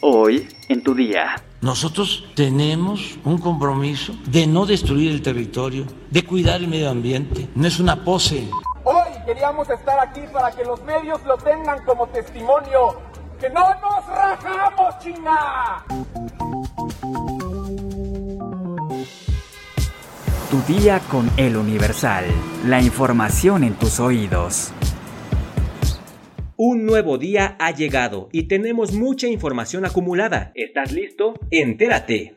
hoy en tu día. Nosotros tenemos un compromiso de no destruir el territorio, de cuidar el medio ambiente. No es una pose. Hoy queríamos estar aquí para que los medios lo tengan como testimonio. ¡Que no nos rajamos, China! Tu día con el Universal. La información en tus oídos. Un nuevo día ha llegado y tenemos mucha información acumulada. ¿Estás listo? Entérate.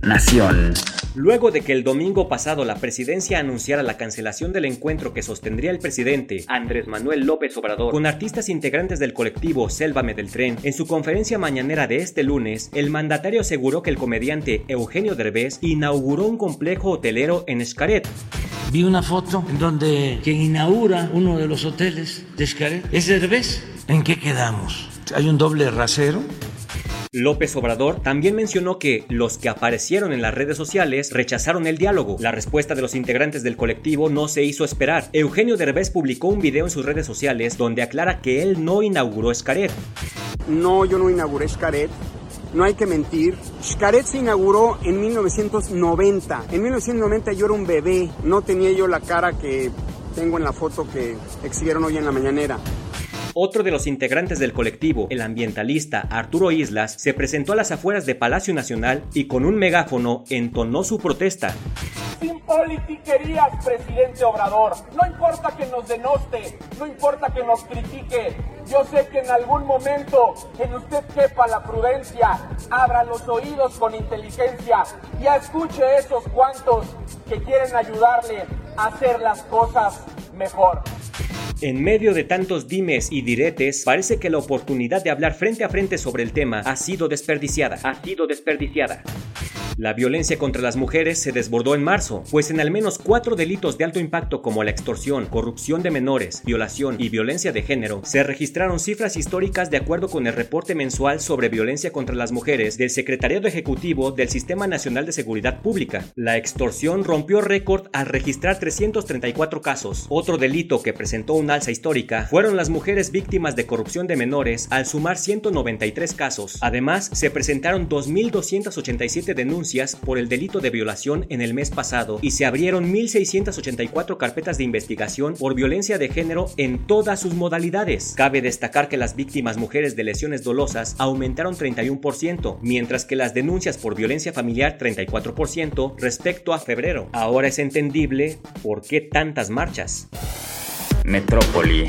Nación. Luego de que el domingo pasado la presidencia anunciara la cancelación del encuentro que sostendría el presidente Andrés Manuel López Obrador con artistas integrantes del colectivo Sélvame del Tren, en su conferencia mañanera de este lunes, el mandatario aseguró que el comediante Eugenio Derbez inauguró un complejo hotelero en Xcaret. Vi una foto en donde quien inaugura uno de los hoteles de Xcaret es Derbez. ¿En qué quedamos? ¿Hay un doble rasero? López Obrador también mencionó que los que aparecieron en las redes sociales rechazaron el diálogo. La respuesta de los integrantes del colectivo no se hizo esperar. Eugenio Derbez publicó un video en sus redes sociales donde aclara que él no inauguró Xcaret. No, yo no inauguré Xcaret. No hay que mentir. Xcaret se inauguró en 1990. En 1990 yo era un bebé. No tenía yo la cara que tengo en la foto que exhibieron hoy en la mañanera. Otro de los integrantes del colectivo, el ambientalista Arturo Islas, se presentó a las afueras de Palacio Nacional y con un megáfono entonó su protesta. Sin politiquerías, presidente Obrador. No importa que nos denoste, no importa que nos critique. Yo sé que en algún momento en usted quepa la prudencia, abra los oídos con inteligencia y escuche esos cuantos que quieren ayudarle a hacer las cosas mejor. En medio de tantos dimes y diretes, parece que la oportunidad de hablar frente a frente sobre el tema ha sido desperdiciada. Ha sido desperdiciada. La violencia contra las mujeres se desbordó en marzo, pues en al menos cuatro delitos de alto impacto como la extorsión, corrupción de menores, violación y violencia de género, se registraron cifras históricas de acuerdo con el reporte mensual sobre violencia contra las mujeres del Secretariado Ejecutivo del Sistema Nacional de Seguridad Pública. La extorsión rompió récord al registrar 334 casos. Otro delito que presentó una alza histórica fueron las mujeres víctimas de corrupción de menores al sumar 193 casos. Además, se presentaron 2.287 denuncias por el delito de violación en el mes pasado y se abrieron 1.684 carpetas de investigación por violencia de género en todas sus modalidades. Cabe destacar que las víctimas mujeres de lesiones dolosas aumentaron 31%, mientras que las denuncias por violencia familiar 34% respecto a febrero. Ahora es entendible por qué tantas marchas. Metrópoli.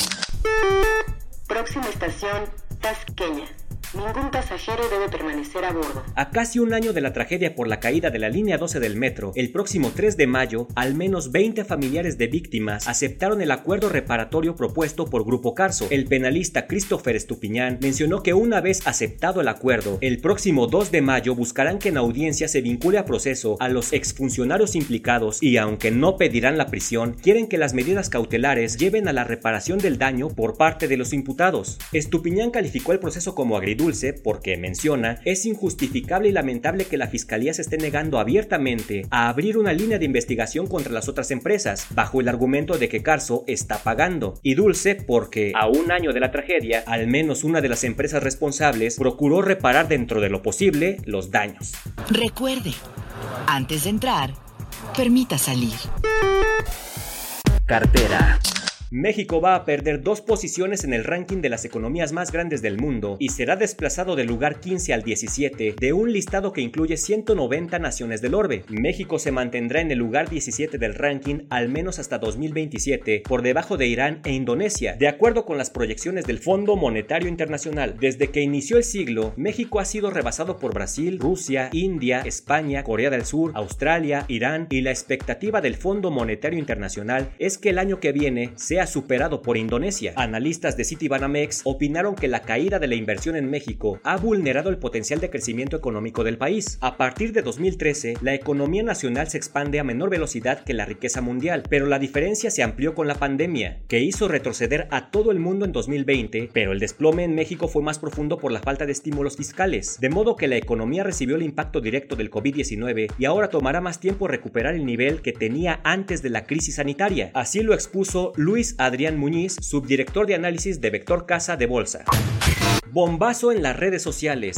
Próxima estación, Tasqueña. Ningún pasajero debe permanecer a bordo. A casi un año de la tragedia por la caída de la línea 12 del metro, el próximo 3 de mayo, al menos 20 familiares de víctimas aceptaron el acuerdo reparatorio propuesto por Grupo Carso. El penalista Christopher Estupiñán mencionó que una vez aceptado el acuerdo, el próximo 2 de mayo buscarán que en audiencia se vincule a proceso a los exfuncionarios implicados y aunque no pedirán la prisión, quieren que las medidas cautelares lleven a la reparación del daño por parte de los imputados. Estupiñán calificó el proceso como agridulce porque menciona, es injustificable y lamentable que la Fiscalía se esté negando abiertamente a abrir una línea de investigación contra las otras empresas, bajo el argumento de que Carso está pagando. Y dulce porque, a un año de la tragedia, al menos una de las empresas responsables procuró reparar dentro de lo posible los daños. Recuerde, antes de entrar, permita salir. Cartera. México va a perder dos posiciones en el ranking de las economías más grandes del mundo y será desplazado del lugar 15 al 17 de un listado que incluye 190 naciones del orbe. México se mantendrá en el lugar 17 del ranking al menos hasta 2027, por debajo de Irán e Indonesia, de acuerdo con las proyecciones del Fondo Monetario Internacional. Desde que inició el siglo, México ha sido rebasado por Brasil, Rusia, India, España, Corea del Sur, Australia, Irán y la expectativa del Fondo Monetario Internacional es que el año que viene sea superado por Indonesia. Analistas de Citibanamex opinaron que la caída de la inversión en México ha vulnerado el potencial de crecimiento económico del país. A partir de 2013, la economía nacional se expande a menor velocidad que la riqueza mundial, pero la diferencia se amplió con la pandemia, que hizo retroceder a todo el mundo en 2020, pero el desplome en México fue más profundo por la falta de estímulos fiscales, de modo que la economía recibió el impacto directo del COVID-19 y ahora tomará más tiempo recuperar el nivel que tenía antes de la crisis sanitaria. Así lo expuso Luis Adrián Muñiz, subdirector de análisis de Vector Casa de Bolsa. Bombazo en las redes sociales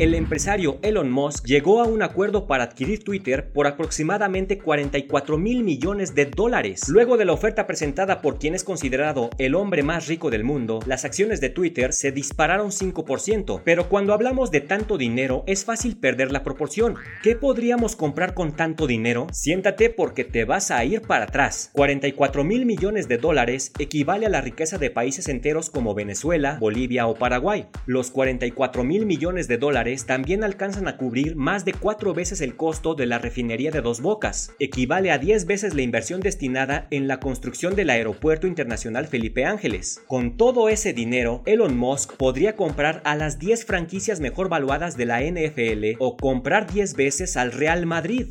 el empresario Elon Musk llegó a un acuerdo para adquirir Twitter por aproximadamente 44 mil millones de dólares. Luego de la oferta presentada por quien es considerado el hombre más rico del mundo, las acciones de Twitter se dispararon 5%, pero cuando hablamos de tanto dinero es fácil perder la proporción. ¿Qué podríamos comprar con tanto dinero? Siéntate porque te vas a ir para atrás. 44 mil millones de dólares equivale a la riqueza de países enteros como Venezuela, Bolivia o Paraguay. Los 44 mil millones de dólares también alcanzan a cubrir más de cuatro veces el costo de la refinería de Dos Bocas, equivale a 10 veces la inversión destinada en la construcción del Aeropuerto Internacional Felipe Ángeles. Con todo ese dinero, Elon Musk podría comprar a las 10 franquicias mejor valuadas de la NFL o comprar 10 veces al Real Madrid.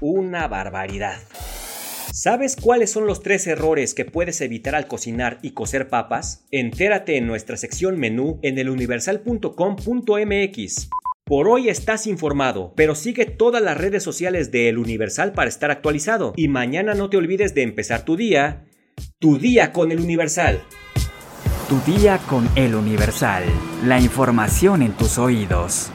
Una barbaridad. ¿Sabes cuáles son los tres errores que puedes evitar al cocinar y cocer papas? Entérate en nuestra sección menú en eluniversal.com.mx. Por hoy estás informado, pero sigue todas las redes sociales de El Universal para estar actualizado. Y mañana no te olvides de empezar tu día, tu día con El Universal. Tu día con El Universal. La información en tus oídos.